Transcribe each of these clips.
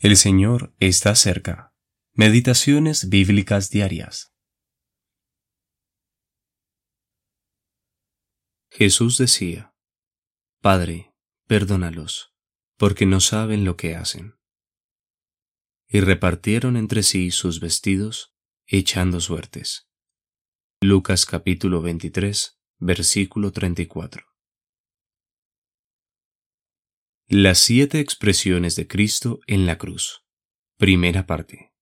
El Señor está cerca. Meditaciones bíblicas diarias. Jesús decía, Padre, perdónalos, porque no saben lo que hacen. Y repartieron entre sí sus vestidos, echando suertes. Lucas capítulo 23, versículo 34. Las siete expresiones de Cristo en la cruz. Primera parte.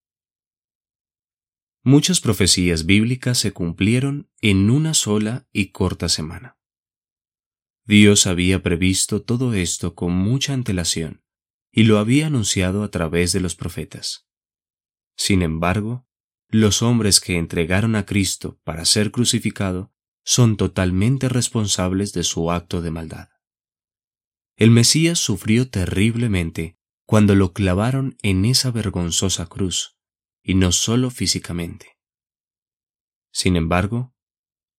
Muchas profecías bíblicas se cumplieron en una sola y corta semana. Dios había previsto todo esto con mucha antelación y lo había anunciado a través de los profetas. Sin embargo, los hombres que entregaron a Cristo para ser crucificado son totalmente responsables de su acto de maldad. El Mesías sufrió terriblemente cuando lo clavaron en esa vergonzosa cruz, y no solo físicamente. Sin embargo,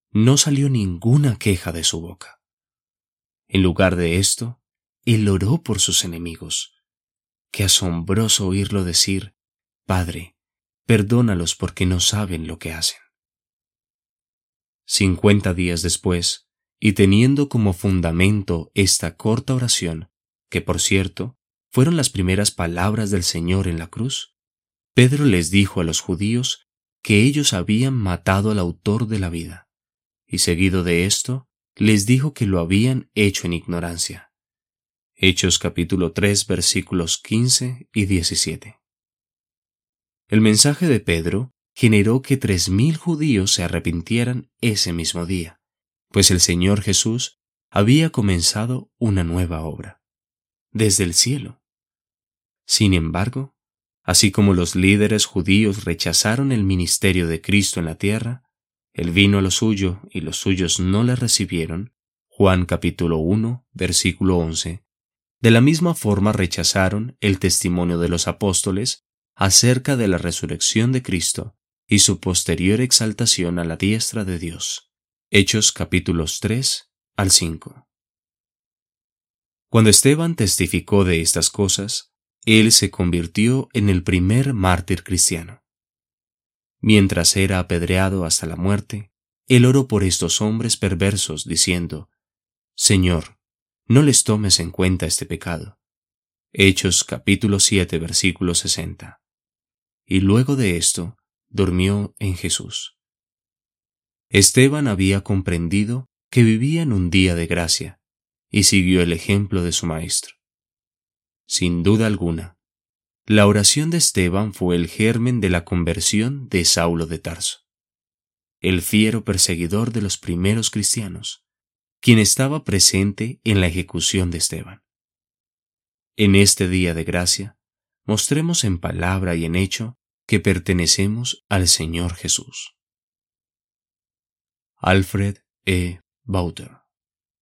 no salió ninguna queja de su boca. En lugar de esto, él oró por sus enemigos. Qué asombroso oírlo decir, Padre, perdónalos porque no saben lo que hacen. Cincuenta días después, y teniendo como fundamento esta corta oración, que por cierto fueron las primeras palabras del Señor en la cruz, Pedro les dijo a los judíos que ellos habían matado al autor de la vida, y seguido de esto, les dijo que lo habían hecho en ignorancia. Hechos capítulo 3 versículos 15 y 17. El mensaje de Pedro generó que tres mil judíos se arrepintieran ese mismo día pues el Señor Jesús había comenzado una nueva obra, desde el cielo. Sin embargo, así como los líderes judíos rechazaron el ministerio de Cristo en la tierra, Él vino a lo suyo y los suyos no le recibieron, Juan capítulo 1, versículo 11, de la misma forma rechazaron el testimonio de los apóstoles acerca de la resurrección de Cristo y su posterior exaltación a la diestra de Dios. Hechos capítulos 3 al 5. Cuando Esteban testificó de estas cosas, él se convirtió en el primer mártir cristiano. Mientras era apedreado hasta la muerte, él oró por estos hombres perversos, diciendo, Señor, no les tomes en cuenta este pecado. Hechos capítulo 7 versículo 60. Y luego de esto, durmió en Jesús. Esteban había comprendido que vivía en un día de gracia y siguió el ejemplo de su maestro. Sin duda alguna, la oración de Esteban fue el germen de la conversión de Saulo de Tarso, el fiero perseguidor de los primeros cristianos, quien estaba presente en la ejecución de Esteban. En este día de gracia, mostremos en palabra y en hecho que pertenecemos al Señor Jesús. Alfred E. Bauter